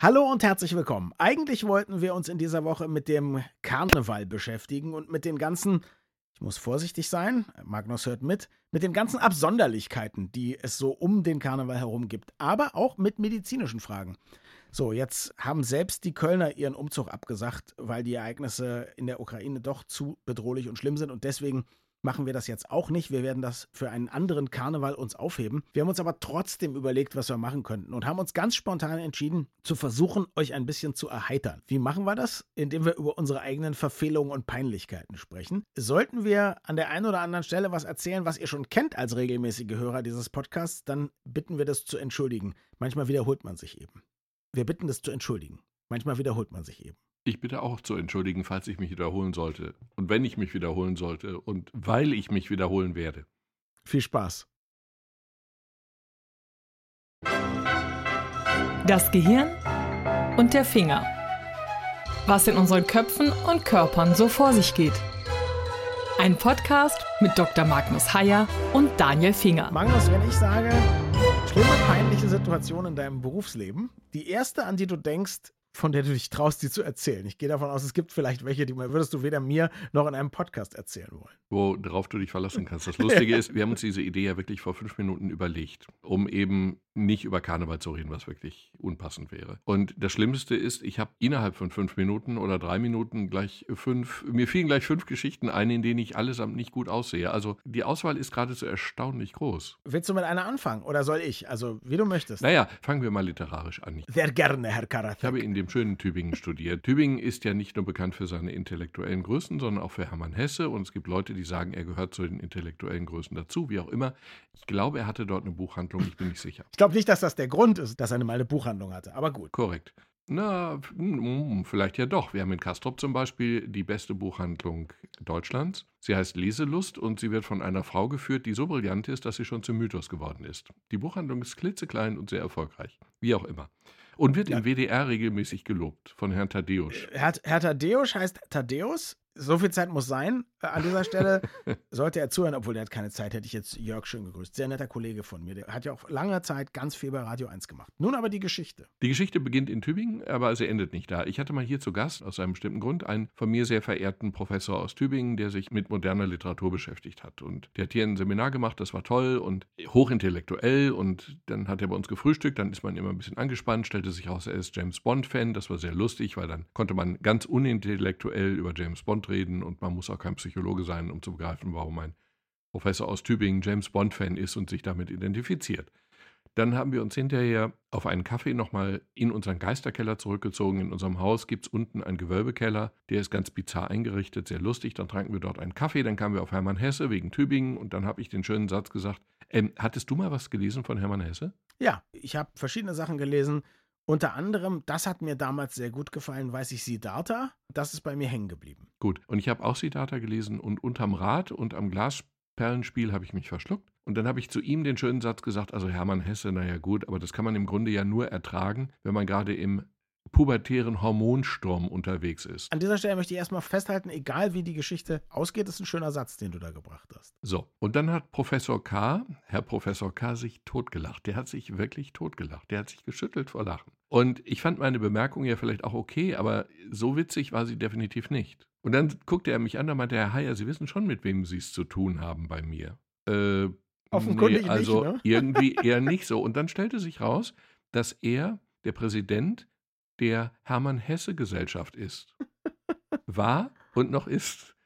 Hallo und herzlich willkommen. Eigentlich wollten wir uns in dieser Woche mit dem Karneval beschäftigen und mit den ganzen, ich muss vorsichtig sein, Magnus hört mit, mit den ganzen Absonderlichkeiten, die es so um den Karneval herum gibt, aber auch mit medizinischen Fragen. So, jetzt haben selbst die Kölner ihren Umzug abgesagt, weil die Ereignisse in der Ukraine doch zu bedrohlich und schlimm sind und deswegen machen wir das jetzt auch nicht. Wir werden das für einen anderen Karneval uns aufheben. Wir haben uns aber trotzdem überlegt, was wir machen könnten und haben uns ganz spontan entschieden, zu versuchen, euch ein bisschen zu erheitern. Wie machen wir das? Indem wir über unsere eigenen Verfehlungen und Peinlichkeiten sprechen. Sollten wir an der einen oder anderen Stelle was erzählen, was ihr schon kennt als regelmäßige Hörer dieses Podcasts, dann bitten wir das zu entschuldigen. Manchmal wiederholt man sich eben. Wir bitten das zu entschuldigen. Manchmal wiederholt man sich eben. Ich bitte auch zu entschuldigen, falls ich mich wiederholen sollte. Und wenn ich mich wiederholen sollte und weil ich mich wiederholen werde. Viel Spaß. Das Gehirn und der Finger. Was in unseren Köpfen und Körpern so vor sich geht. Ein Podcast mit Dr. Magnus Heyer und Daniel Finger. Magnus, wenn ich sage, schlimme, peinliche Situation in deinem Berufsleben, die erste, an die du denkst, von der du dich traust, die zu erzählen. Ich gehe davon aus, es gibt vielleicht welche, die würdest du weder mir noch in einem Podcast erzählen wollen. Worauf du dich verlassen kannst. Das Lustige ist, wir haben uns diese Idee ja wirklich vor fünf Minuten überlegt, um eben nicht über Karneval zu reden, was wirklich unpassend wäre. Und das Schlimmste ist, ich habe innerhalb von fünf Minuten oder drei Minuten gleich fünf, mir fielen gleich fünf Geschichten ein, in denen ich allesamt nicht gut aussehe. Also die Auswahl ist geradezu erstaunlich groß. Willst du mit einer anfangen oder soll ich? Also wie du möchtest. Naja, fangen wir mal literarisch an. Sehr gerne, Herr Karatek. Ich habe in dem schönen Tübingen studiert. Tübingen ist ja nicht nur bekannt für seine intellektuellen Größen, sondern auch für Hermann Hesse. Und es gibt Leute, die sagen, er gehört zu den intellektuellen Größen dazu, wie auch immer. Ich glaube, er hatte dort eine Buchhandlung, ich bin nicht sicher. Ich glaube nicht, dass das der Grund ist, dass er mal eine Buchhandlung hatte, aber gut. Korrekt. Na, hm, vielleicht ja doch. Wir haben in Kastrop zum Beispiel die beste Buchhandlung Deutschlands. Sie heißt Leselust und sie wird von einer Frau geführt, die so brillant ist, dass sie schon zum Mythos geworden ist. Die Buchhandlung ist klitzeklein und sehr erfolgreich. Wie auch immer. Und wird ja. im WDR regelmäßig gelobt von Herrn Thaddeus. Herr, Herr Thaddeus heißt Thaddeus so viel Zeit muss sein. Äh, an dieser Stelle sollte er zuhören, obwohl der hat keine Zeit, hätte ich jetzt Jörg schön gegrüßt. Sehr netter Kollege von mir. Der hat ja auch lange Zeit ganz viel bei Radio 1 gemacht. Nun aber die Geschichte. Die Geschichte beginnt in Tübingen, aber sie endet nicht da. Ich hatte mal hier zu Gast, aus einem bestimmten Grund, einen von mir sehr verehrten Professor aus Tübingen, der sich mit moderner Literatur beschäftigt hat. Und der hat hier ein Seminar gemacht, das war toll und hochintellektuell. Und dann hat er bei uns gefrühstückt, dann ist man immer ein bisschen angespannt, stellte sich raus, er ist James Bond-Fan. Das war sehr lustig, weil dann konnte man ganz unintellektuell über James Bond reden und man muss auch kein Psychologe sein, um zu begreifen, warum ein Professor aus Tübingen James Bond-Fan ist und sich damit identifiziert. Dann haben wir uns hinterher auf einen Kaffee nochmal in unseren Geisterkeller zurückgezogen. In unserem Haus gibt es unten einen Gewölbekeller, der ist ganz bizarr eingerichtet, sehr lustig. Dann tranken wir dort einen Kaffee, dann kamen wir auf Hermann Hesse wegen Tübingen und dann habe ich den schönen Satz gesagt, ähm, hattest du mal was gelesen von Hermann Hesse? Ja, ich habe verschiedene Sachen gelesen. Unter anderem, das hat mir damals sehr gut gefallen, weiß ich Siddhartha. Das ist bei mir hängen geblieben. Gut, und ich habe auch Siddhartha gelesen und unterm Rad und am Glasperlenspiel habe ich mich verschluckt. Und dann habe ich zu ihm den schönen Satz gesagt, also Hermann Hesse, naja gut, aber das kann man im Grunde ja nur ertragen, wenn man gerade im pubertären Hormonsturm unterwegs ist. An dieser Stelle möchte ich erstmal festhalten, egal wie die Geschichte ausgeht, ist ein schöner Satz, den du da gebracht hast. So, und dann hat Professor K., Herr Professor K., sich totgelacht. Der hat sich wirklich totgelacht. Der hat sich geschüttelt vor Lachen. Und ich fand meine Bemerkung ja vielleicht auch okay, aber so witzig war sie definitiv nicht. Und dann guckte er mich an, da meinte Herr Heyer, Sie wissen schon, mit wem Sie es zu tun haben bei mir. Äh, Offenkundig nee, also nicht, ne? irgendwie eher nicht so. Und dann stellte sich raus, dass er, der Präsident, der Hermann-Hesse-Gesellschaft ist. War und noch ist.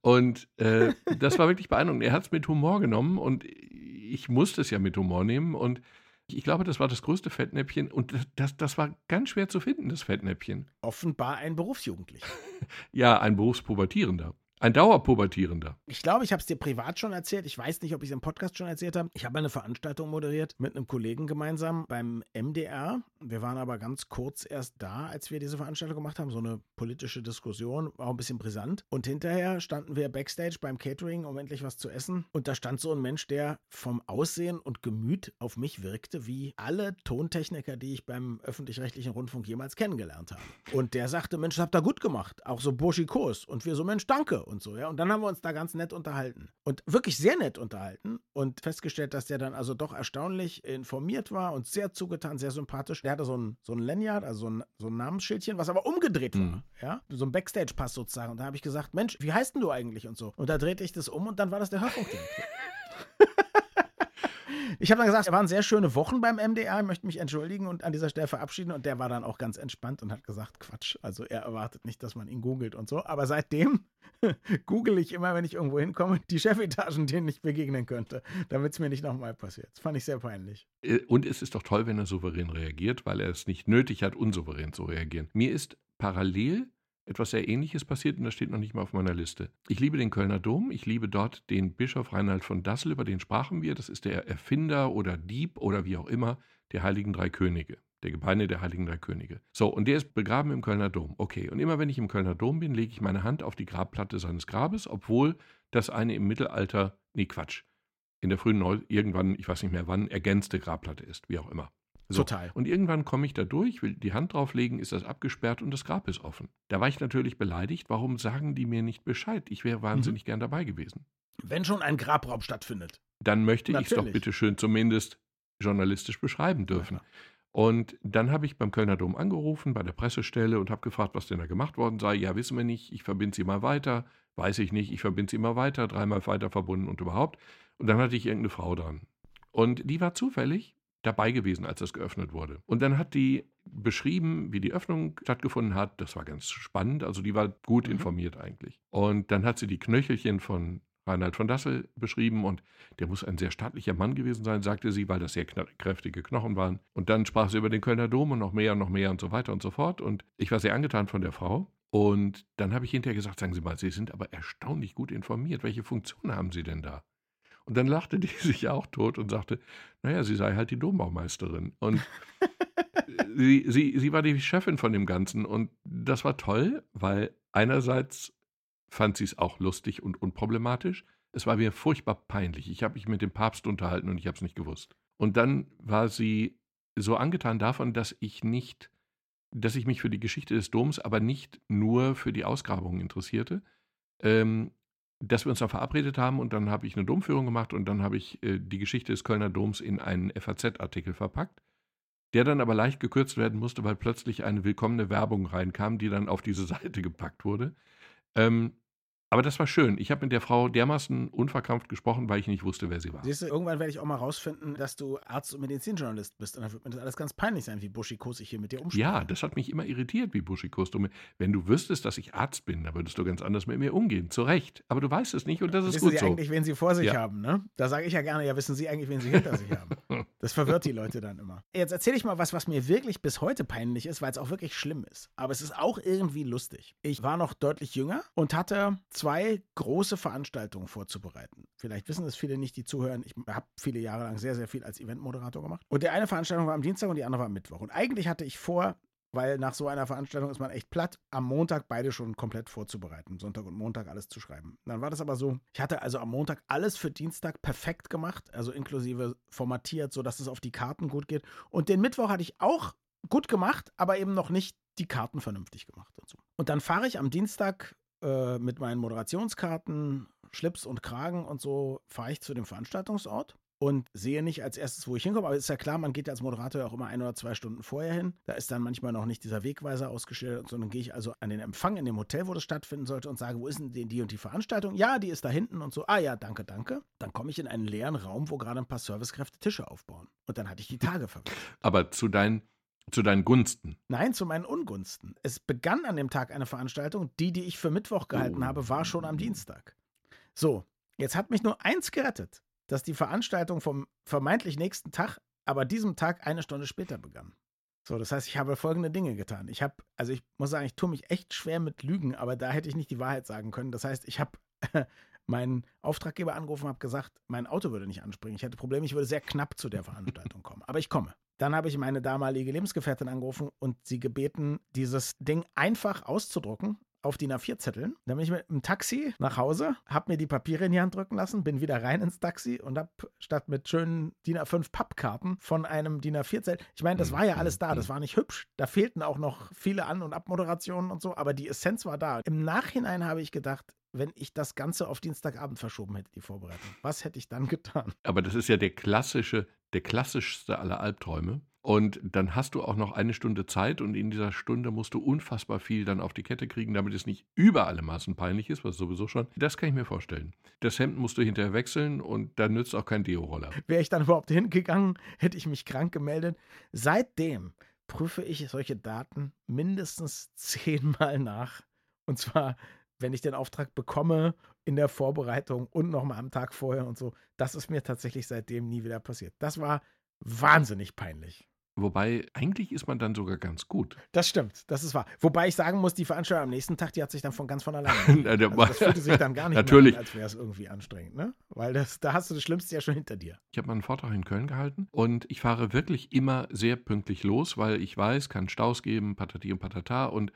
Und äh, das war wirklich beeindruckend. Er hat es mit Humor genommen und ich musste es ja mit Humor nehmen. Und ich glaube, das war das größte Fettnäpfchen und das, das war ganz schwer zu finden, das Fettnäpfchen. Offenbar ein Berufsjugendlicher. ja, ein Berufspubertierender. Ein Dauerpubertierender. Ich glaube, ich habe es dir privat schon erzählt. Ich weiß nicht, ob ich es im Podcast schon erzählt habe. Ich habe eine Veranstaltung moderiert mit einem Kollegen gemeinsam beim MDR. Wir waren aber ganz kurz erst da, als wir diese Veranstaltung gemacht haben. So eine politische Diskussion, war ein bisschen brisant. Und hinterher standen wir backstage beim Catering, um endlich was zu essen. Und da stand so ein Mensch, der vom Aussehen und Gemüt auf mich wirkte, wie alle Tontechniker, die ich beim öffentlich-rechtlichen Rundfunk jemals kennengelernt habe. Und der sagte, Mensch, das habt ihr gut gemacht. Auch so burschikos. Und wir so, Mensch, danke und so, ja. Und dann haben wir uns da ganz nett unterhalten. Und wirklich sehr nett unterhalten und festgestellt, dass der dann also doch erstaunlich informiert war und sehr zugetan, sehr sympathisch. Der hatte so ein, so ein Lanyard, also so ein, so ein Namensschildchen, was aber umgedreht war, mhm. ja. So ein Backstage-Pass sozusagen. Und da habe ich gesagt, Mensch, wie heißt denn du eigentlich und so. Und da drehte ich das um und dann war das der Hörfunkdirektor. Ich habe dann gesagt, es waren sehr schöne Wochen beim MDR, ich möchte mich entschuldigen und an dieser Stelle verabschieden. Und der war dann auch ganz entspannt und hat gesagt, Quatsch, also er erwartet nicht, dass man ihn googelt und so. Aber seitdem google ich immer, wenn ich irgendwo hinkomme, die Chefetagen, denen ich begegnen könnte, damit es mir nicht nochmal passiert. Das fand ich sehr peinlich. Äh, und es ist doch toll, wenn er souverän reagiert, weil er es nicht nötig hat, unsouverän zu reagieren. Mir ist parallel etwas sehr Ähnliches passiert und das steht noch nicht mal auf meiner Liste. Ich liebe den Kölner Dom, ich liebe dort den Bischof Reinhard von Dassel, über den sprachen wir. Das ist der Erfinder oder Dieb oder wie auch immer der Heiligen Drei Könige. Der Gebeine der Heiligen Drei Könige. So, und der ist begraben im Kölner Dom. Okay, und immer wenn ich im Kölner Dom bin, lege ich meine Hand auf die Grabplatte seines Grabes, obwohl das eine im Mittelalter, nee Quatsch, in der frühen Neu, irgendwann, ich weiß nicht mehr wann, ergänzte Grabplatte ist, wie auch immer. So. Total. Und irgendwann komme ich da durch, will die Hand drauflegen, ist das abgesperrt und das Grab ist offen. Da war ich natürlich beleidigt. Warum sagen die mir nicht Bescheid? Ich wäre wahnsinnig mhm. gern dabei gewesen. Wenn schon ein Grabraum stattfindet. Dann möchte ich es doch bitte schön zumindest journalistisch beschreiben dürfen. Ja, und dann habe ich beim Kölner Dom angerufen, bei der Pressestelle und habe gefragt, was denn da gemacht worden sei. Ja, wissen wir nicht, ich verbinde sie mal weiter. Weiß ich nicht, ich verbinde sie mal weiter, dreimal weiter verbunden und überhaupt. Und dann hatte ich irgendeine Frau dran. Und die war zufällig dabei gewesen, als das geöffnet wurde. Und dann hat die beschrieben, wie die Öffnung stattgefunden hat. Das war ganz spannend. Also die war gut mhm. informiert eigentlich. Und dann hat sie die Knöchelchen von Reinhard von Dassel beschrieben und der muss ein sehr stattlicher Mann gewesen sein, sagte sie, weil das sehr kräftige Knochen waren. Und dann sprach sie über den Kölner Dom und noch mehr und noch mehr und so weiter und so fort. Und ich war sehr angetan von der Frau. Und dann habe ich hinterher gesagt, sagen Sie mal, Sie sind aber erstaunlich gut informiert. Welche Funktion haben Sie denn da? Und dann lachte die sich auch tot und sagte, naja, sie sei halt die Dombaumeisterin. Und sie, sie, sie war die Chefin von dem Ganzen. Und das war toll, weil einerseits fand sie es auch lustig und unproblematisch. Es war mir furchtbar peinlich. Ich habe mich mit dem Papst unterhalten und ich habe es nicht gewusst. Und dann war sie so angetan davon, dass ich nicht, dass ich mich für die Geschichte des Doms, aber nicht nur für die Ausgrabungen interessierte, ähm, dass wir uns da verabredet haben und dann habe ich eine Domführung gemacht und dann habe ich äh, die Geschichte des Kölner Doms in einen FAZ-Artikel verpackt, der dann aber leicht gekürzt werden musste, weil plötzlich eine willkommene Werbung reinkam, die dann auf diese Seite gepackt wurde. Ähm, aber das war schön. Ich habe mit der Frau dermaßen unverkrampft gesprochen, weil ich nicht wusste, wer sie war. Siehst du, irgendwann werde ich auch mal rausfinden, dass du Arzt und Medizinjournalist bist. Und dann wird mir das alles ganz peinlich sein, wie Buschikos ich hier mit dir umspreche. Ja, das hat mich immer irritiert, wie Buschikos du Wenn du wüsstest, dass ich Arzt bin, dann würdest du ganz anders mit mir umgehen. Zu Recht. Aber du weißt es nicht und das ist wissen gut Sie so. eigentlich, wen Sie vor sich ja. haben, ne? Da sage ich ja gerne, ja, wissen Sie eigentlich, wen Sie hinter sich haben. Das verwirrt die Leute dann immer. Jetzt erzähle ich mal was, was mir wirklich bis heute peinlich ist, weil es auch wirklich schlimm ist. Aber es ist auch irgendwie lustig. Ich war noch deutlich jünger und hatte zwei große Veranstaltungen vorzubereiten. Vielleicht wissen es viele nicht, die zuhören. Ich habe viele Jahre lang sehr, sehr viel als Eventmoderator gemacht. Und der eine Veranstaltung war am Dienstag und die andere war am Mittwoch. Und eigentlich hatte ich vor, weil nach so einer Veranstaltung ist man echt platt, am Montag beide schon komplett vorzubereiten. Sonntag und Montag alles zu schreiben. Dann war das aber so, ich hatte also am Montag alles für Dienstag perfekt gemacht, also inklusive formatiert, sodass es auf die Karten gut geht. Und den Mittwoch hatte ich auch gut gemacht, aber eben noch nicht die Karten vernünftig gemacht und so. Und dann fahre ich am Dienstag äh, mit meinen Moderationskarten, Schlips und Kragen und so fahre ich zu dem Veranstaltungsort und sehe nicht als erstes, wo ich hinkomme. Aber ist ja klar, man geht ja als Moderator auch immer ein oder zwei Stunden vorher hin. Da ist dann manchmal noch nicht dieser Wegweiser ausgestellt, sondern gehe ich also an den Empfang in dem Hotel, wo das stattfinden sollte und sage, wo ist denn die und die Veranstaltung? Ja, die ist da hinten und so. Ah ja, danke, danke. Dann komme ich in einen leeren Raum, wo gerade ein paar Servicekräfte Tische aufbauen. Und dann hatte ich die Tage verwendet. Aber zu deinen zu deinen Gunsten? Nein, zu meinen Ungunsten. Es begann an dem Tag eine Veranstaltung. Die, die ich für Mittwoch gehalten oh. habe, war schon am Dienstag. So, jetzt hat mich nur eins gerettet, dass die Veranstaltung vom vermeintlich nächsten Tag, aber diesem Tag eine Stunde später begann. So, das heißt, ich habe folgende Dinge getan. Ich habe, also ich muss sagen, ich tue mich echt schwer mit Lügen, aber da hätte ich nicht die Wahrheit sagen können. Das heißt, ich habe meinen Auftraggeber angerufen habe gesagt, mein Auto würde nicht anspringen. Ich hätte Probleme, ich würde sehr knapp zu der Veranstaltung kommen. Aber ich komme. Dann habe ich meine damalige Lebensgefährtin angerufen und sie gebeten, dieses Ding einfach auszudrucken auf DIN A4-Zetteln. Dann bin ich mit dem Taxi nach Hause, habe mir die Papiere in die Hand drücken lassen, bin wieder rein ins Taxi und habe statt mit schönen DIN A5 Pappkarten von einem DIN A4-Zettel, ich meine, das war ja alles da, das war nicht hübsch. Da fehlten auch noch viele An- und Abmoderationen und so, aber die Essenz war da. Im Nachhinein habe ich gedacht, wenn ich das Ganze auf Dienstagabend verschoben hätte, die Vorbereitung. Was hätte ich dann getan? Aber das ist ja der klassische, der klassischste aller Albträume. Und dann hast du auch noch eine Stunde Zeit und in dieser Stunde musst du unfassbar viel dann auf die Kette kriegen, damit es nicht über alle Maßen peinlich ist, was sowieso schon. Das kann ich mir vorstellen. Das Hemd musst du hinterher wechseln und da nützt auch kein Deo-Roller. Wäre ich dann überhaupt hingegangen, hätte ich mich krank gemeldet. Seitdem prüfe ich solche Daten mindestens zehnmal nach. Und zwar, wenn ich den Auftrag bekomme, in der Vorbereitung und nochmal am Tag vorher und so. Das ist mir tatsächlich seitdem nie wieder passiert. Das war wahnsinnig peinlich. Wobei, eigentlich ist man dann sogar ganz gut. Das stimmt, das ist wahr. Wobei ich sagen muss, die Veranstaltung am nächsten Tag, die hat sich dann von ganz von alleine. also das fühlte sich dann gar nicht Natürlich. mehr an, als wäre es irgendwie anstrengend, ne? Weil das, da hast du das Schlimmste ja schon hinter dir. Ich habe mal einen Vortrag in Köln gehalten und ich fahre wirklich immer sehr pünktlich los, weil ich weiß, kann Staus geben, patati und patata und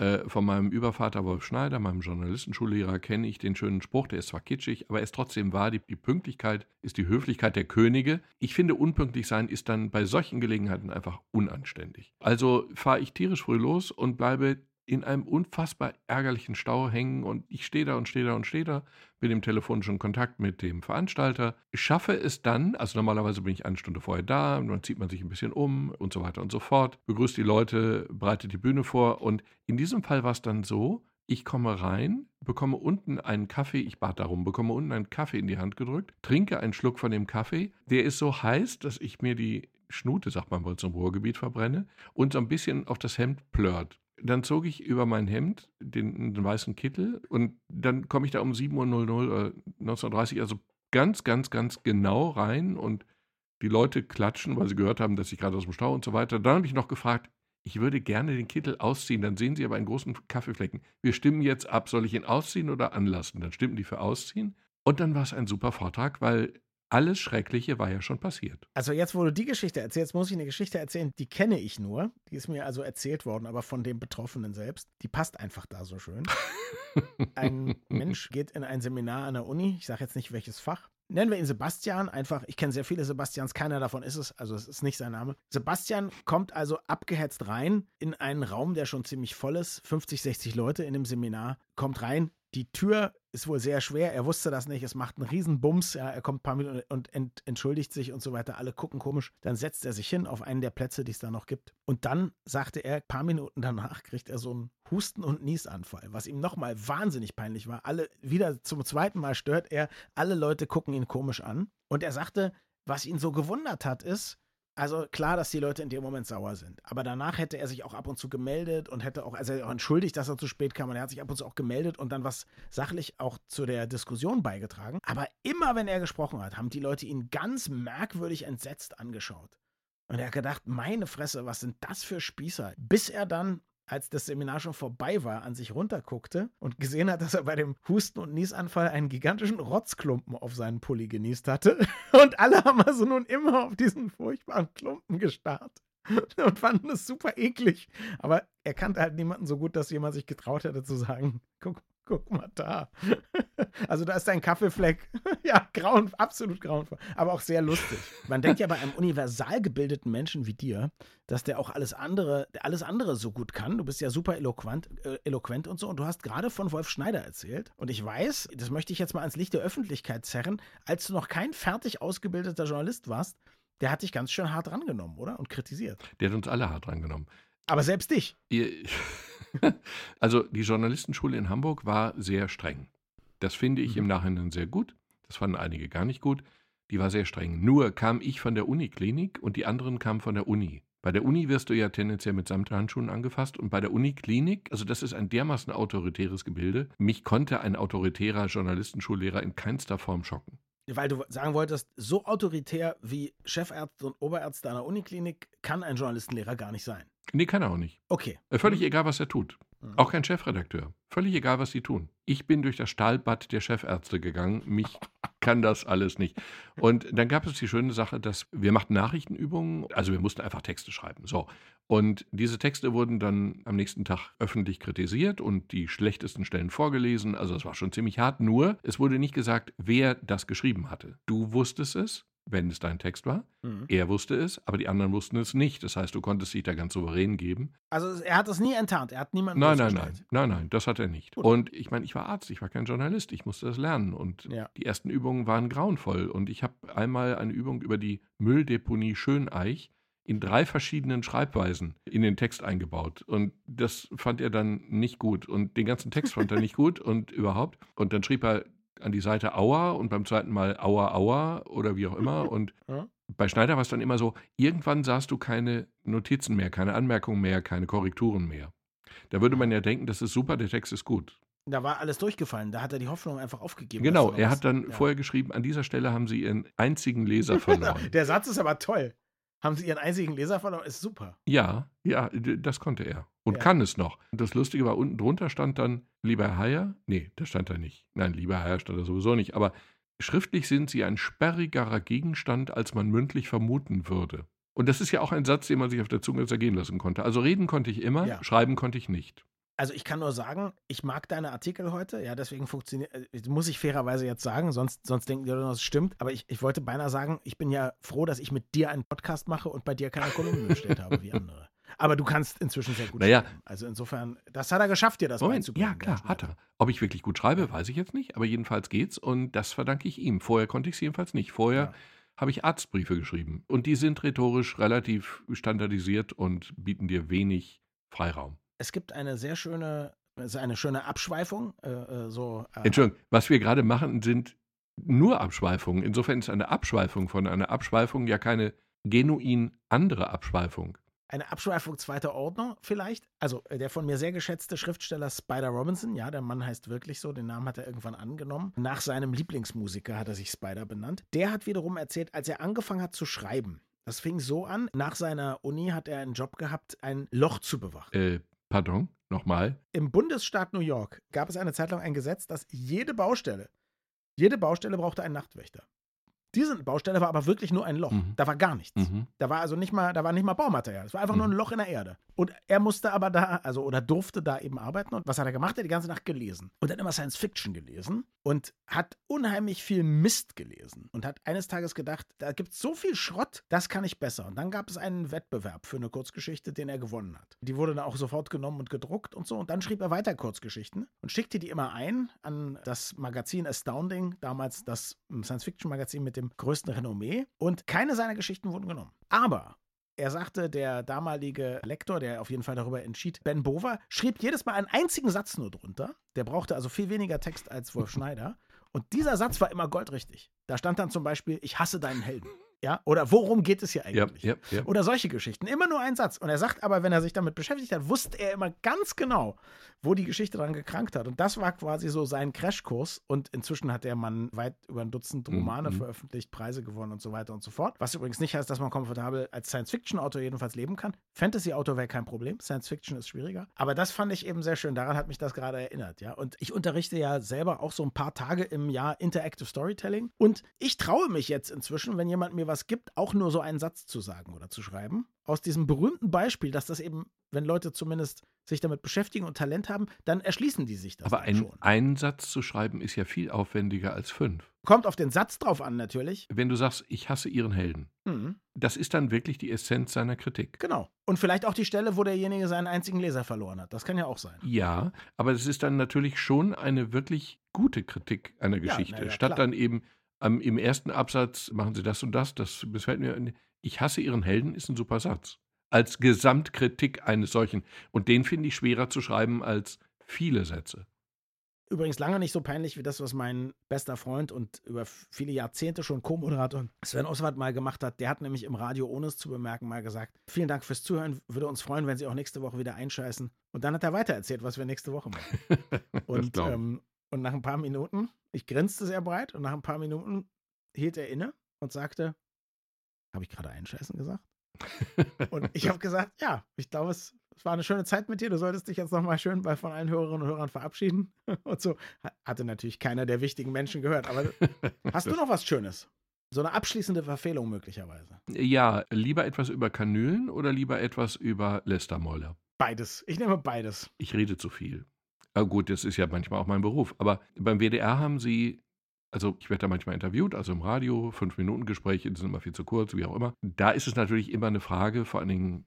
äh, von meinem Übervater Wolf Schneider, meinem Journalistenschullehrer, kenne ich den schönen Spruch, der ist zwar kitschig, aber er ist trotzdem wahr, die, die Pünktlichkeit ist die Höflichkeit der Könige. Ich finde, unpünktlich sein ist dann bei solchen Gelegenheiten einfach unanständig. Also fahre ich tierisch früh los und bleibe in einem unfassbar ärgerlichen Stau hängen und ich stehe da und stehe da und stehe da, bin im telefonischen Kontakt mit dem Veranstalter, schaffe es dann, also normalerweise bin ich eine Stunde vorher da, dann zieht man sich ein bisschen um und so weiter und so fort, begrüßt die Leute, bereitet die Bühne vor und in diesem Fall war es dann so, ich komme rein, bekomme unten einen Kaffee, ich bat darum, bekomme unten einen Kaffee in die Hand gedrückt, trinke einen Schluck von dem Kaffee, der ist so heiß, dass ich mir die Schnute, sagt man wohl, zum Ruhrgebiet verbrenne und so ein bisschen auf das Hemd plört. Dann zog ich über mein Hemd den, den weißen Kittel und dann komme ich da um 7.00 Uhr oder 19.30 also ganz, ganz, ganz genau rein und die Leute klatschen, weil sie gehört haben, dass ich gerade aus dem Stau und so weiter. Dann habe ich noch gefragt, ich würde gerne den Kittel ausziehen, dann sehen Sie aber einen großen Kaffeeflecken. Wir stimmen jetzt ab, soll ich ihn ausziehen oder anlassen? Dann stimmten die für ausziehen. Und dann war es ein super Vortrag, weil alles Schreckliche war ja schon passiert. Also jetzt, wo du die Geschichte erzählst, muss ich eine Geschichte erzählen, die kenne ich nur. Die ist mir also erzählt worden, aber von dem Betroffenen selbst. Die passt einfach da so schön. Ein Mensch geht in ein Seminar an der Uni, ich sage jetzt nicht welches Fach. Nennen wir ihn Sebastian, einfach, ich kenne sehr viele Sebastians, keiner davon ist es, also es ist nicht sein Name. Sebastian kommt also abgehetzt rein in einen Raum, der schon ziemlich voll ist, 50, 60 Leute in dem Seminar, kommt rein, die Tür ist wohl sehr schwer. Er wusste das nicht. Es macht einen riesen Bums. Ja, er kommt ein paar Minuten und ent entschuldigt sich und so weiter. Alle gucken komisch. Dann setzt er sich hin auf einen der Plätze, die es da noch gibt. Und dann sagte er, ein paar Minuten danach kriegt er so einen Husten- und Niesanfall, was ihm nochmal wahnsinnig peinlich war. Alle, wieder zum zweiten Mal stört er. Alle Leute gucken ihn komisch an. Und er sagte, was ihn so gewundert hat, ist, also klar, dass die Leute in dem Moment sauer sind. Aber danach hätte er sich auch ab und zu gemeldet und hätte auch, also auch entschuldigt, dass er zu spät kam. Und er hat sich ab und zu auch gemeldet und dann was sachlich auch zu der Diskussion beigetragen. Aber immer, wenn er gesprochen hat, haben die Leute ihn ganz merkwürdig entsetzt angeschaut. Und er hat gedacht, meine Fresse, was sind das für Spießer? Bis er dann als das Seminar schon vorbei war, an sich runterguckte und gesehen hat, dass er bei dem Husten- und Niesanfall einen gigantischen Rotzklumpen auf seinen Pulli genießt hatte. Und alle haben also nun immer auf diesen furchtbaren Klumpen gestarrt und fanden es super eklig. Aber er kannte halt niemanden so gut, dass jemand sich getraut hätte zu sagen, guck, guck mal da. Also da ist ein Kaffeefleck. Ja, grauen, absolut grauenvoll. Aber auch sehr lustig. Man denkt ja bei einem universal gebildeten Menschen wie dir, dass der auch alles andere, alles andere so gut kann. Du bist ja super eloquent, äh, eloquent und so. Und du hast gerade von Wolf Schneider erzählt. Und ich weiß, das möchte ich jetzt mal ans Licht der Öffentlichkeit zerren, als du noch kein fertig ausgebildeter Journalist warst, der hat dich ganz schön hart rangenommen, oder? Und kritisiert. Der hat uns alle hart rangenommen. Aber selbst dich. Also die Journalistenschule in Hamburg war sehr streng. Das finde ich im Nachhinein sehr gut. Das fanden einige gar nicht gut. Die war sehr streng. Nur kam ich von der Uniklinik und die anderen kamen von der Uni. Bei der Uni wirst du ja tendenziell mit Samthandschuhen angefasst und bei der Uniklinik, also das ist ein dermaßen autoritäres Gebilde, mich konnte ein autoritärer Journalistenschullehrer in keinster Form schocken. Weil du sagen wolltest, so autoritär wie Chefärzte und Oberärzte einer Uniklinik kann ein Journalistenlehrer gar nicht sein. Nee, kann er auch nicht. Okay. Äh, Völlig egal, was er tut. Mhm. Auch kein Chefredakteur. Völlig egal, was sie tun. Ich bin durch das Stahlbad der Chefärzte gegangen. Mich kann das alles nicht. Und dann gab es die schöne Sache, dass wir machten Nachrichtenübungen. Also wir mussten einfach Texte schreiben. So. Und diese Texte wurden dann am nächsten Tag öffentlich kritisiert und die schlechtesten Stellen vorgelesen. Also es war schon ziemlich hart. Nur, es wurde nicht gesagt, wer das geschrieben hatte. Du wusstest es, wenn es dein Text war. Mhm. Er wusste es, aber die anderen wussten es nicht. Das heißt, du konntest dich da ganz souverän geben. Also er hat es nie enttarnt, er hat niemanden Nein, nein, nein, nein, nein, das hat er nicht. Gut. Und ich meine, ich war Arzt, ich war kein Journalist, ich musste das lernen. Und Ja. die ersten Übungen waren grauenvoll. Und ich habe einmal eine Übung über die Mülldeponie Schöneich in drei verschiedenen Schreibweisen in den Text eingebaut. Und das fand er dann nicht gut. Und den ganzen Text fand er nicht gut und überhaupt. Und dann schrieb er an die Seite Aua und beim zweiten Mal Aua, Aua oder wie auch immer. Und Ja. bei Schneider war es dann immer so, irgendwann sahst du keine Notizen mehr, keine Anmerkungen mehr, keine Korrekturen mehr. Da würde man ja denken, das ist super, der Text ist gut. Da war alles durchgefallen, da hat er die Hoffnung einfach aufgegeben. Genau, er hat dann ja. vorher geschrieben, an dieser Stelle haben sie ihren einzigen Leser verloren. Der Satz ist aber toll. Haben Sie Ihren einzigen Leser verloren? Ist super. ja, ja, das konnte er. Und Ja. kann es noch. Und das Lustige war, unten drunter stand dann, lieber Herr Heyer, nee, das stand da nicht. Nein, lieber Herr Heyer stand da sowieso nicht. Aber schriftlich sind sie ein sperrigerer Gegenstand, als man mündlich vermuten würde. Und das ist ja auch ein Satz, den man sich auf der Zunge zergehen lassen konnte. Also reden konnte ich immer, Ja. schreiben konnte ich nicht. Also ich kann nur sagen, ich mag deine Artikel heute, ja, deswegen funktioniert, äh, muss ich fairerweise jetzt sagen, sonst, sonst denken die Leute es stimmt, aber ich, ich wollte beinahe sagen, ich bin ja froh, dass ich mit dir einen Podcast mache und bei dir keine Kolumnen gestellt habe wie andere. Aber du kannst inzwischen sehr gut Naja. schreiben. Also insofern, das hat er geschafft, dir das Moment, ja klar, hat er. Ob ich wirklich gut schreibe, weiß ich jetzt nicht, aber jedenfalls geht's und das verdanke ich ihm. Vorher konnte ich es jedenfalls nicht. Vorher Ja. habe ich Arztbriefe geschrieben und die sind rhetorisch relativ standardisiert und bieten dir wenig Freiraum. Es gibt eine sehr schöne, also eine schöne Abschweifung, äh, äh, so. Äh, Entschuldigung, was wir gerade machen, sind nur Abschweifungen. Insofern ist eine Abschweifung von einer Abschweifung ja keine genuin andere Abschweifung. Eine Abschweifung zweiter Ordnung vielleicht. Also äh, der von mir sehr geschätzte Schriftsteller Spider Robinson, ja, der Mann heißt wirklich so, den Namen hat er irgendwann angenommen. Nach seinem Lieblingsmusiker hat er sich Spider benannt. Der hat wiederum erzählt, als er angefangen hat zu schreiben. Das fing so an, nach seiner Uni hat er einen Job gehabt, ein Loch zu bewachen. Äh, pardon, nochmal. Im Bundesstaat New York gab es eine Zeit lang ein Gesetz, dass jede Baustelle, jede Baustelle brauchte einen Nachtwächter. Diese Baustelle war aber wirklich nur ein Loch. Mhm. Da war gar nichts. Mhm. Da war also nicht mal, da war nicht mal Baumaterial. Es war einfach nur Mhm. ein Loch in der Erde. Und er musste aber da, also oder durfte da eben arbeiten. Und was hat er gemacht? Er hat die ganze Nacht gelesen. Und hat immer Science Fiction gelesen und hat unheimlich viel Mist gelesen. Und hat eines Tages gedacht, da gibt es so viel Schrott, das kann ich besser. Und dann gab es einen Wettbewerb für eine Kurzgeschichte, den er gewonnen hat. Die wurde dann auch sofort genommen und gedruckt und so. Und dann schrieb er weiter Kurzgeschichten und schickte die immer ein an das Magazin Astounding, damals das Science-Fiction-Magazin mit dem größten Renommee. Und keine seiner Geschichten wurden genommen. Aber er sagte, der damalige Lektor, der auf jeden Fall darüber entschied, Ben Bover, schrieb jedes Mal einen einzigen Satz nur drunter. Der brauchte also viel weniger Text als Wolf Schneider. Und dieser Satz war immer goldrichtig. Da stand dann zum Beispiel, ich hasse deinen Helden. Ja, oder worum geht es hier Ja, eigentlich? ja, ja. Oder solche Geschichten. Immer nur ein Satz. Und er sagt aber, wenn er sich damit beschäftigt hat, wusste er immer ganz genau, wo die Geschichte dran gekrankt hat. Und das war quasi so sein Crashkurs. Und inzwischen hat der Mann weit über ein Dutzend Romane Mhm. veröffentlicht, Preise gewonnen und so weiter und so fort. Was übrigens nicht heißt, dass man komfortabel als Science-Fiction-Autor jedenfalls leben kann. Fantasy-Autor wäre kein Problem. Science-Fiction ist schwieriger. Aber das fand ich eben sehr schön. Daran hat mich das gerade erinnert. Ja. Und ich unterrichte ja selber auch so ein paar Tage im Jahr Interactive Storytelling. Und ich traue mich jetzt inzwischen, wenn jemand mir was gibt, auch nur so einen Satz zu sagen oder zu schreiben. Aus diesem berühmten Beispiel, dass das eben, wenn Leute zumindest sich damit beschäftigen und Talent haben, dann erschließen die sich das Aber ein, schon. einen Satz zu schreiben ist ja viel aufwendiger als fünf. Kommt auf den Satz drauf an, natürlich. Wenn du sagst, ich hasse ihren Helden, Mhm, das ist dann wirklich die Essenz seiner Kritik. genau. Und vielleicht auch die Stelle, wo derjenige seinen einzigen Leser verloren hat. Das kann ja auch sein. Ja, aber es ist dann natürlich schon eine wirklich gute Kritik einer Ja, Geschichte. na ja, Statt klar. dann eben am, im ersten Absatz machen sie das und das, das missfällt mir. Ich hasse ihren Helden ist ein super Satz. Als Gesamtkritik eines solchen. Und den finde ich schwerer zu schreiben als viele Sätze. Übrigens lange nicht so peinlich wie das, was mein bester Freund und über viele Jahrzehnte schon Co-Moderator Sven Oswald mal gemacht hat. Der hat nämlich im Radio, ohne es zu bemerken, mal gesagt: Vielen Dank fürs Zuhören. Würde uns freuen, wenn Sie auch nächste Woche wieder einscheißen. Und dann hat er weitererzählt, was wir nächste Woche machen. Und, ähm, und nach ein paar Minuten, ich grinste sehr breit, und nach ein paar Minuten hielt er inne und sagte: Habe ich gerade einscheißen gesagt? Und ich habe gesagt, ja, ich glaube, es, es war eine schöne Zeit mit dir. Du solltest dich jetzt nochmal schön bei von allen Hörerinnen und Hörern verabschieden. Und so. Ha- Hatte natürlich keiner der wichtigen Menschen gehört. Aber hast du noch was Schönes? So eine abschließende Verfehlung möglicherweise. Ja, lieber etwas über Kanülen oder lieber etwas über Lästermäuler? Beides. Ich nehme beides. Ich rede zu viel. Aber gut, das ist ja manchmal auch mein Beruf. Aber beim WDR haben Sie, also ich werde da manchmal interviewt, also im Radio, fünf Minuten Gespräche, die sind immer viel zu kurz, wie auch immer. Da ist es natürlich immer eine Frage, vor allen Dingen,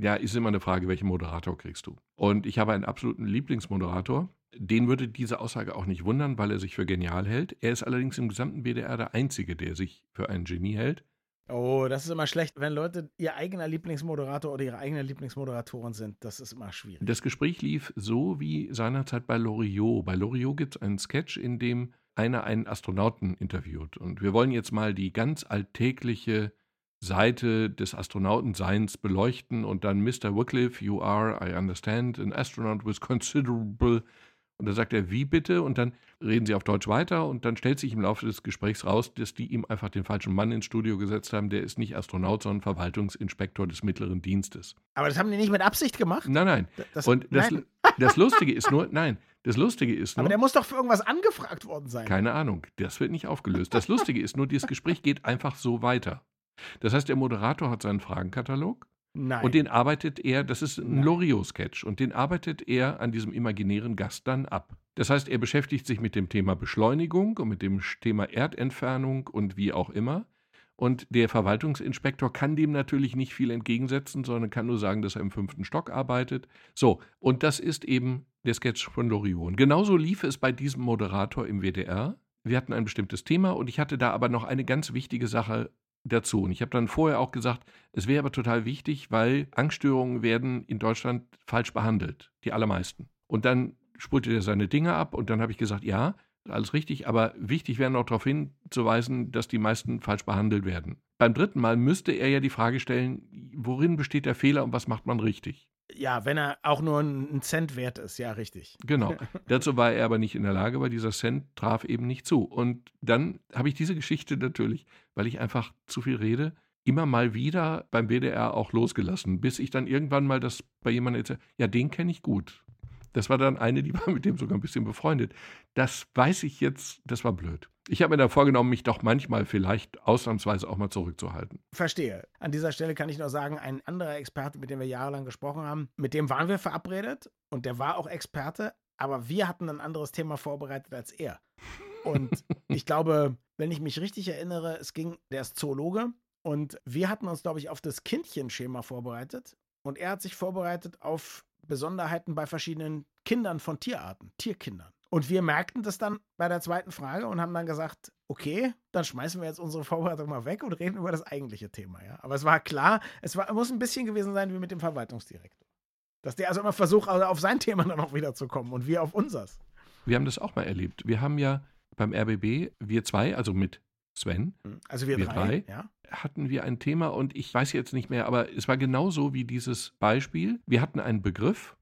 ja, ist immer eine Frage, welchen Moderator kriegst du? Und ich habe einen absoluten Lieblingsmoderator. Den würde diese Aussage auch nicht wundern, weil er sich für genial hält. Er ist allerdings im gesamten WDR der Einzige, der sich für ein Genie hält. Oh, das ist immer schlecht, wenn Leute ihr eigener Lieblingsmoderator oder ihre eigenen Lieblingsmoderatoren sind. Das ist immer schwierig. Das Gespräch lief so wie seinerzeit bei Loriot. Bei Loriot gibt es einen Sketch, in dem einer einen Astronauten interviewt. Und wir wollen jetzt mal die ganz alltägliche Seite des Astronautenseins beleuchten und dann Mr. Wycliffe, you are, I understand, an astronaut with considerable und dann sagt er, wie bitte? Und dann reden sie auf Deutsch weiter und dann stellt sich im Laufe des Gesprächs raus, dass die ihm einfach den falschen Mann ins Studio gesetzt haben. Der ist nicht Astronaut, sondern Verwaltungsinspektor des mittleren Dienstes. Aber das haben die nicht mit Absicht gemacht? Nein, nein. Das, und das, nein. das Lustige ist nur, nein, das Lustige ist nur. Aber der muss doch für irgendwas angefragt worden sein. Keine Ahnung, das wird nicht aufgelöst. Das Lustige ist nur, dieses Gespräch geht einfach so weiter. Das heißt, der Moderator hat seinen Fragenkatalog Nein. und den arbeitet er, das ist ein. Loriot-Sketch, und den arbeitet er an diesem imaginären Gast dann ab. Das heißt, er beschäftigt sich mit dem Thema Beschleunigung und mit dem Thema Erdentfernung und wie auch immer. Und der Verwaltungsinspektor kann dem natürlich nicht viel entgegensetzen, sondern kann nur sagen, dass er im fünften Stock arbeitet. So, und das ist eben der Sketch von Loriot. Und genauso lief es bei diesem Moderator im WDR. Wir hatten ein bestimmtes Thema und ich hatte da aber noch eine ganz wichtige Sache dazu. Und ich habe dann vorher auch gesagt, es wäre aber total wichtig, weil Angststörungen werden in Deutschland falsch behandelt, die allermeisten. Und dann spulte er seine Dinge ab und dann habe ich gesagt, ja, alles richtig, aber wichtig wäre noch darauf hinzuweisen, dass die meisten falsch behandelt werden. Beim dritten Mal müsste er ja die Frage stellen, worin besteht der Fehler und was macht man richtig? Ja, wenn er auch nur einen Cent wert ist, ja, richtig. Genau. Dazu war er aber nicht in der Lage, weil dieser Cent traf eben nicht zu. Und dann habe ich diese Geschichte natürlich, weil ich einfach zu viel rede, immer mal wieder beim WDR auch losgelassen, bis ich dann irgendwann mal das bei jemandem erzählte, ja, den kenne ich gut. Das war dann eine, die war mit dem sogar ein bisschen befreundet. Das weiß ich jetzt, das war blöd. Ich habe mir da vorgenommen, mich doch manchmal vielleicht ausnahmsweise auch mal zurückzuhalten. Verstehe. An dieser Stelle kann ich nur sagen, ein anderer Experte, mit dem wir jahrelang gesprochen haben, mit dem waren wir verabredet und der war auch Experte, aber wir hatten ein anderes Thema vorbereitet als er. Und ich glaube, wenn ich mich richtig erinnere, es ging, der ist Zoologe und wir hatten uns, glaube ich, auf das Kindchenschema vorbereitet und er hat sich vorbereitet auf Besonderheiten bei verschiedenen Kindern von Tierarten, Tierkindern. Und wir merkten das dann bei der zweiten Frage und haben dann gesagt, okay, dann schmeißen wir jetzt unsere Vorbereitung mal weg und reden über das eigentliche Thema, ja. Aber es war klar, es war, muss ein bisschen gewesen sein wie mit dem Verwaltungsdirektor. Dass der also immer versucht, also auf sein Thema dann auch wiederzukommen und wir auf unseres. Wir haben das auch mal erlebt. Wir haben ja beim RBB, wir zwei, also mit Sven, Also wir, Wir drei, drei? ja. hatten wir ein Thema und ich weiß jetzt nicht mehr, aber es war genauso wie dieses Beispiel. Wir hatten einen Begriff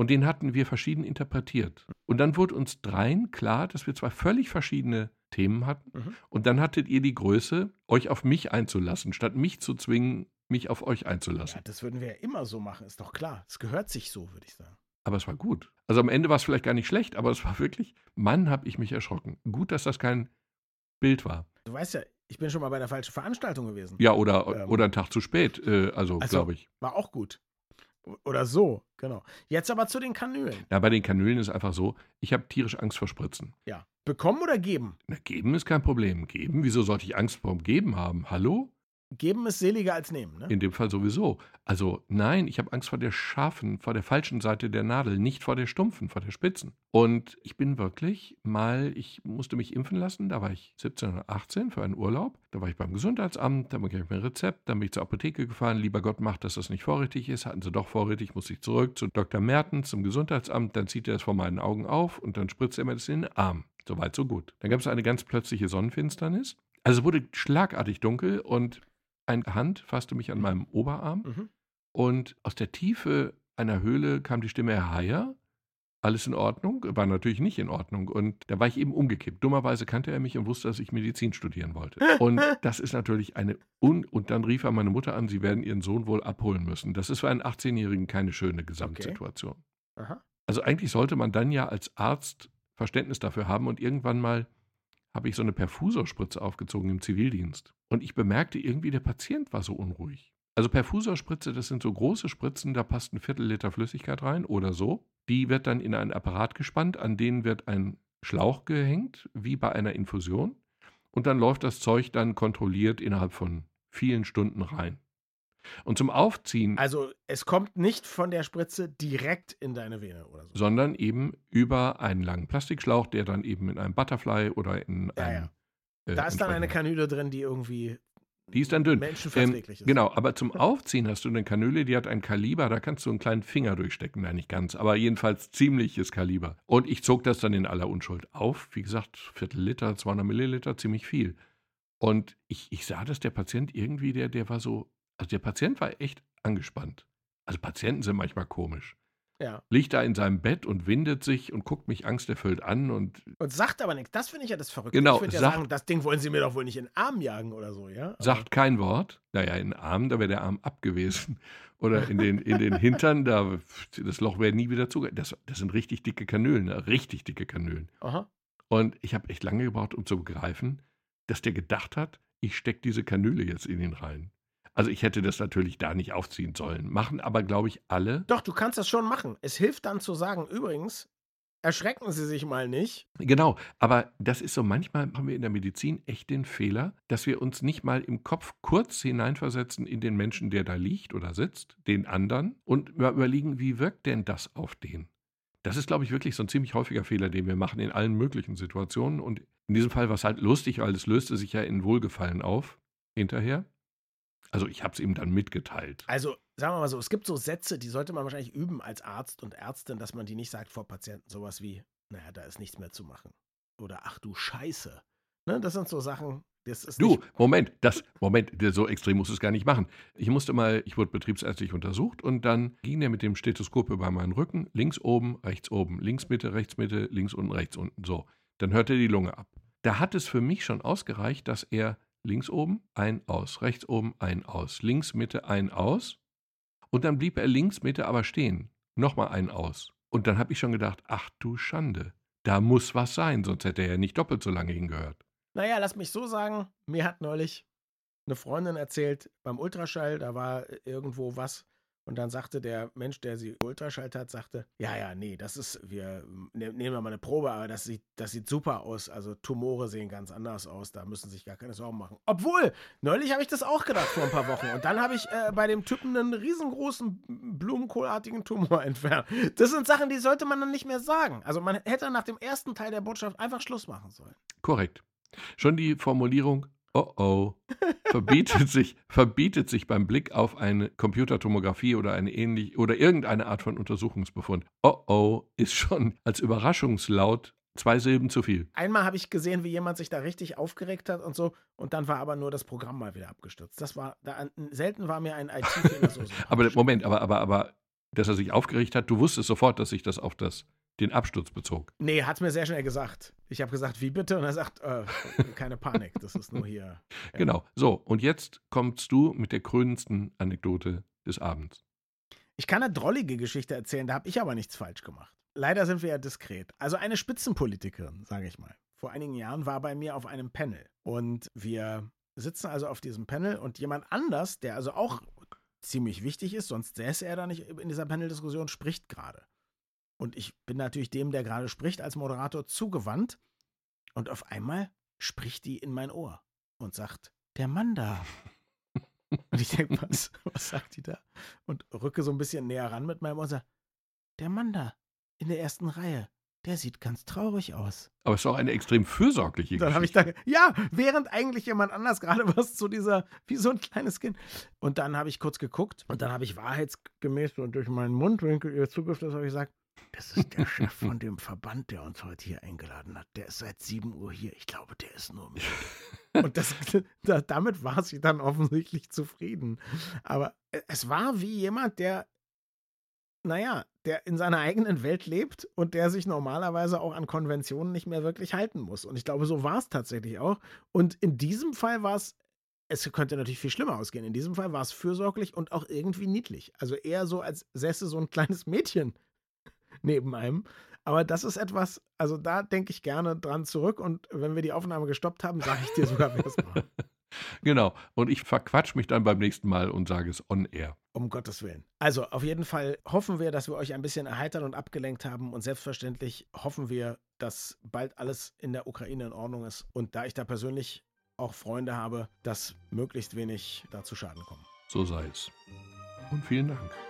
und den hatten wir verschieden interpretiert. Und dann wurde uns dreien klar, dass wir zwei völlig verschiedene Themen hatten. Mhm. Und dann hattet ihr die Größe, euch auf mich einzulassen, statt mich zu zwingen, mich auf euch Ja, einzulassen. das würden wir ja immer so machen, ist doch klar. Es gehört sich so, würde ich sagen. Aber es war gut. Also am Ende war es vielleicht gar nicht schlecht, aber es war wirklich, Mann, habe ich mich erschrocken. Gut, dass das kein Bild war. Du weißt ja, ich bin schon mal bei der falschen Veranstaltung gewesen. Ja, oder, Ähm. oder einen Tag zu spät, äh, also, Also- glaube ich. War auch gut. Oder so, genau. Jetzt aber zu den Kanülen. Ja, bei den Kanülen ist einfach so, ich habe tierisch Angst vor Spritzen. Ja. Bekommen oder geben? Na, geben ist kein Problem. Geben, wieso sollte ich Angst vor dem Geben haben? Hallo? Geben ist seliger als nehmen, ne? In dem Fall sowieso. Also nein, ich habe Angst vor der scharfen, vor der falschen Seite der Nadel, nicht vor der stumpfen, vor der spitzen. Und ich bin wirklich mal, ich musste mich impfen lassen, da war ich 17 oder 18 für einen Urlaub. Da war ich beim Gesundheitsamt, da bekam ich mir ein Rezept, dann bin ich zur Apotheke gefahren. Lieber Gott macht, dass das nicht vorrätig ist. Hatten sie doch vorrätig, musste ich zurück zu Dr. Mertens zum Gesundheitsamt. Dann zieht er es vor meinen Augen auf und dann spritzt er mir das in den Arm. Soweit, so gut. Dann gab es eine ganz plötzliche Sonnenfinsternis. Also es wurde schlagartig dunkel und eine Hand fasste mich an meinem Oberarm Mhm. und aus der Tiefe einer Höhle kam die Stimme, Herr Heier, alles in Ordnung? War natürlich nicht in Ordnung. Und da war ich eben umgekippt. Dummerweise kannte er mich und wusste, dass ich Medizin studieren wollte. Und das ist natürlich eine Un und dann rief er meine Mutter an, sie werden ihren Sohn wohl abholen müssen. Das ist für einen 18-Jährigen keine schöne Gesamtsituation. Aha. Also eigentlich sollte man dann ja als Arzt Verständnis dafür haben und irgendwann mal habe ich so eine Perfusorspritze aufgezogen im Zivildienst. Und ich bemerkte irgendwie, der Patient war so unruhig. Also Perfusorspritze, das sind so große Spritzen, da passt ein Viertel Liter Flüssigkeit rein oder so. Die wird dann in einen Apparat gespannt, an den wird ein Schlauch gehängt, wie bei einer Infusion. Und dann läuft das Zeug dann kontrolliert innerhalb von vielen Stunden rein. Und zum Aufziehen. Also es kommt nicht von der Spritze direkt in deine Vene oder so. Sondern eben über einen langen Plastikschlauch, der dann eben in einem Butterfly oder in ja, einem. Ja. Äh, da ist dann eine Kanüle drin, die irgendwie. Die ist dann dünn. Menschenverträglich ähm, ist. Genau, aber zum Aufziehen hast du eine Kanüle, die hat ein Kaliber, da kannst du einen kleinen Finger durchstecken, nein, nicht ganz, aber jedenfalls ziemliches Kaliber. Und ich zog das dann in aller Unschuld auf. Wie gesagt, Viertel Liter, 200 Milliliter, ziemlich viel. Und ich, ich sah, dass der Patient irgendwie, der, der war so also der Patient war echt angespannt. Also Patienten sind manchmal komisch. Ja. Liegt da in seinem Bett und windet sich und guckt mich angsterfüllt an und. Und sagt aber nichts. Das finde ich ja das Verrückte. Genau, ich würde ja sagen, das Ding wollen Sie mir doch wohl nicht in den Arm jagen oder so, ja? Aber sagt kein Wort. Naja, in den Arm, da wäre der Arm abgewesen. Oder in den, in den Hintern, da, das Loch wäre nie wieder zugegangen. Das, das sind richtig dicke Kanülen, ne? richtig dicke Kanülen. Aha. Und ich habe echt lange gebraucht, um zu begreifen, dass der gedacht hat, ich stecke diese Kanüle jetzt in ihn rein. Also ich hätte das natürlich da nicht aufziehen sollen. Machen aber, glaube ich, alle. Doch, du kannst das schon machen. Es hilft dann zu sagen, übrigens, erschrecken Sie sich mal nicht. Genau, aber das ist so, manchmal machen wir in der Medizin echt den Fehler, dass wir uns nicht mal im Kopf kurz hineinversetzen in den Menschen, der da liegt oder sitzt, den anderen, und überlegen, wie wirkt denn das auf den? Das ist, glaube ich, wirklich so ein ziemlich häufiger Fehler, den wir machen in allen möglichen Situationen. Und in diesem Fall war es halt lustig, weil es löste sich ja in Wohlgefallen auf hinterher. Also ich habe es ihm dann mitgeteilt. Also sagen wir mal so, es gibt so Sätze, die sollte man wahrscheinlich üben als Arzt und Ärztin, dass man die nicht sagt vor Patienten. Sowas wie, naja, da ist nichts mehr zu machen. Oder ach du Scheiße. Ne, das sind so Sachen, das ist Du, Moment, das, Moment, so extrem muss es gar nicht machen. Ich musste mal, ich wurde betriebsärztlich untersucht und dann ging er mit dem Stethoskop über meinen Rücken, links oben, rechts oben, links Mitte, rechts Mitte, links unten, rechts unten, so. Dann hörte er die Lunge ab. Da hat es für mich schon ausgereicht, dass er links oben, ein, aus, rechts oben, ein, aus, links, Mitte, ein, aus. Und dann blieb er links, Mitte aber stehen. Nochmal ein, aus. Und dann habe ich schon gedacht, ach du Schande, da muss was sein, sonst hätte er ja nicht doppelt so lange hingehört. Naja, lass mich so sagen, mir hat neulich eine Freundin erzählt, beim Ultraschall, da war irgendwo was und dann sagte der Mensch, der sie ultraschallt hat, sagte, ja, ja, nee, das ist, wir ne, nehmen wir mal eine Probe, aber das sieht, das sieht super aus. Also Tumore sehen ganz anders aus, da müssen sich gar keine Sorgen machen. Obwohl, neulich habe ich das auch gedacht vor ein paar Wochen. Und dann habe ich äh, bei dem Typen einen riesengroßen blumenkohlartigen Tumor entfernt. Das sind Sachen, die sollte man dann nicht mehr sagen. Also man hätte nach dem ersten Teil der Botschaft einfach Schluss machen sollen. Korrekt. Schon die Formulierung, oh oh, verbietet sich, verbietet sich beim Blick auf eine Computertomographie oder eine ähnlich oder irgendeine Art von Untersuchungsbefund. Oh oh, ist schon als Überraschungslaut zwei Silben zu viel. Einmal habe ich gesehen, wie jemand sich da richtig aufgeregt hat und so, und dann war aber nur das Programm mal wieder abgestürzt. Das war, da, selten war mir ein IT-Fehler so. aber Moment, aber, aber, aber, dass er sich aufgeregt hat, du wusstest sofort, dass sich das auf das den Absturz bezog. Nee, hat mir sehr schnell gesagt. Ich habe gesagt, wie bitte? Und er sagt, äh, keine Panik, das ist nur hier. Ja. Genau. So, und jetzt kommst du mit der krönendsten Anekdote des Abends. Ich kann eine drollige Geschichte erzählen, da habe ich aber nichts falsch gemacht. Leider sind wir ja diskret. Also eine Spitzenpolitikerin, sage ich mal. Vor einigen Jahren war bei mir auf einem Panel und wir sitzen also auf diesem Panel und jemand anders, der also auch ziemlich wichtig ist, sonst säße er da nicht in dieser Panel-Diskussion, spricht gerade. Und ich bin natürlich dem, der gerade spricht, als Moderator zugewandt. Und auf einmal spricht die in mein Ohr und sagt, der Mann da. Und ich denke, was, was sagt die da? Und rücke so ein bisschen näher ran mit meinem Ohr und sage, der Mann da, in der ersten Reihe, der sieht ganz traurig aus. Aber es ist auch eine extrem fürsorgliche Dann habe ich da, ja, während eigentlich jemand anders gerade was zu dieser, wie so ein kleines Kind. Und dann habe ich kurz geguckt und dann habe ich wahrheitsgemäß und durch meinen Mundwinkel ihr Zugriff, das habe ich gesagt, das ist der Chef von dem Verband, der uns heute hier eingeladen hat. Der ist seit 7 Uhr hier. Ich glaube, der ist nur mit. Und das, da, damit war sie dann offensichtlich zufrieden. Aber es war wie jemand, der, naja, der in seiner eigenen Welt lebt und der sich normalerweise auch an Konventionen nicht mehr wirklich halten muss. Und ich glaube, so war es tatsächlich auch. Und in diesem Fall war es es könnte natürlich viel schlimmer ausgehen. In diesem Fall war es fürsorglich und auch irgendwie niedlich. Also eher so, als säße so ein kleines Mädchen neben einem. Aber das ist etwas, also da denke ich gerne dran zurück und wenn wir die Aufnahme gestoppt haben, sage ich dir sogar, wer es war. Genau. Und ich verquatsch mich dann beim nächsten Mal und sage es on air. Um Gottes Willen. Also auf jeden Fall hoffen wir, dass wir euch ein bisschen erheitert und abgelenkt haben. Und selbstverständlich hoffen wir, dass bald alles in der Ukraine in Ordnung ist. Und da ich da persönlich auch Freunde habe, dass möglichst wenig da zu Schaden kommen. So sei es. Und vielen Dank.